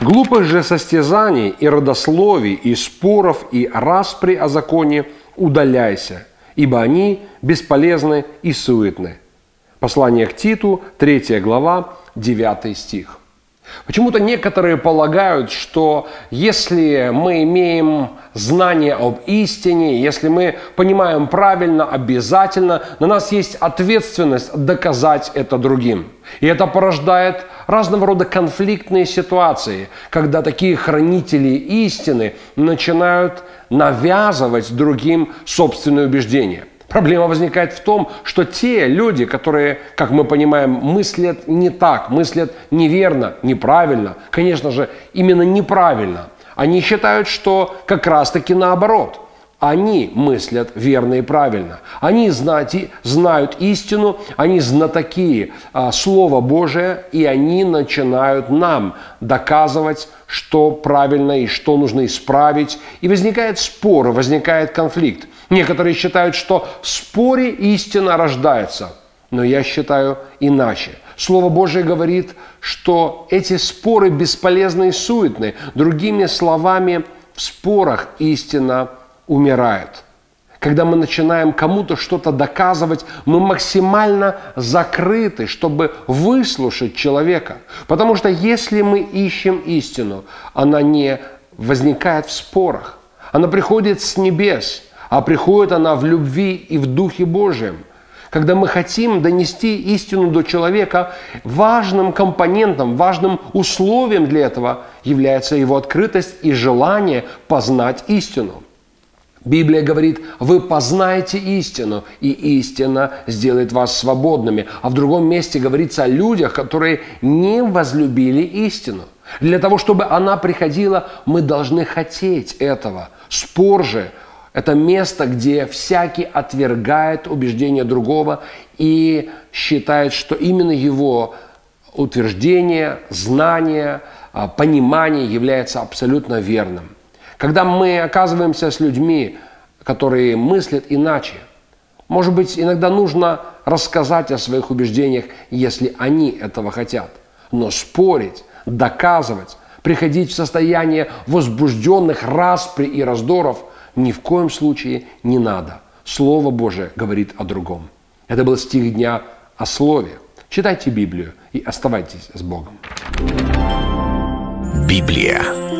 Глупых же состязаний и родословий, и споров, и распри о законе удаляйся, ибо они бесполезны и суетны. Послание к Титу, 3 глава, 9 стих. Почему-то некоторые полагают, что если мы имеем знание об истине, если мы понимаем правильно, обязательно, на нас есть ответственность доказать это другим. И это порождает разного рода конфликтные ситуации, когда такие хранители истины начинают навязывать другим собственные убеждения. Проблема возникает в том, что те люди, которые, как мы понимаем, мыслят не так, мыслят неверно, неправильно, конечно же, именно неправильно, они считают, что как раз-таки наоборот – они мыслят верно и правильно. Они знати, знают истину, они знатоки а, Слова Божия, и они начинают нам доказывать, что правильно и что нужно исправить. И возникает спор, возникает конфликт. Некоторые считают, что в споре истина рождается. Но я считаю иначе. Слово Божие говорит, что эти споры бесполезны и суетны. Другими словами, в спорах истина умирает. Когда мы начинаем кому-то что-то доказывать, мы максимально закрыты, чтобы выслушать человека. Потому что если мы ищем истину, она не возникает в спорах. Она приходит с небес, а приходит она в любви и в Духе Божьем. Когда мы хотим донести истину до человека, важным компонентом, важным условием для этого является его открытость и желание познать истину. Библия говорит, вы познаете истину, и истина сделает вас свободными. А в другом месте говорится о людях, которые не возлюбили истину. Для того, чтобы она приходила, мы должны хотеть этого. Спор же – это место, где всякий отвергает убеждение другого и считает, что именно его утверждение, знание, а, понимание является абсолютно верным. Когда мы оказываемся с людьми, которые мыслят иначе, может быть, иногда нужно рассказать о своих убеждениях, если они этого хотят. Но спорить, доказывать, приходить в состояние возбужденных распри и раздоров ни в коем случае не надо. Слово Божие говорит о другом. Это был стих дня о Слове. Читайте Библию и оставайтесь с Богом. Библия.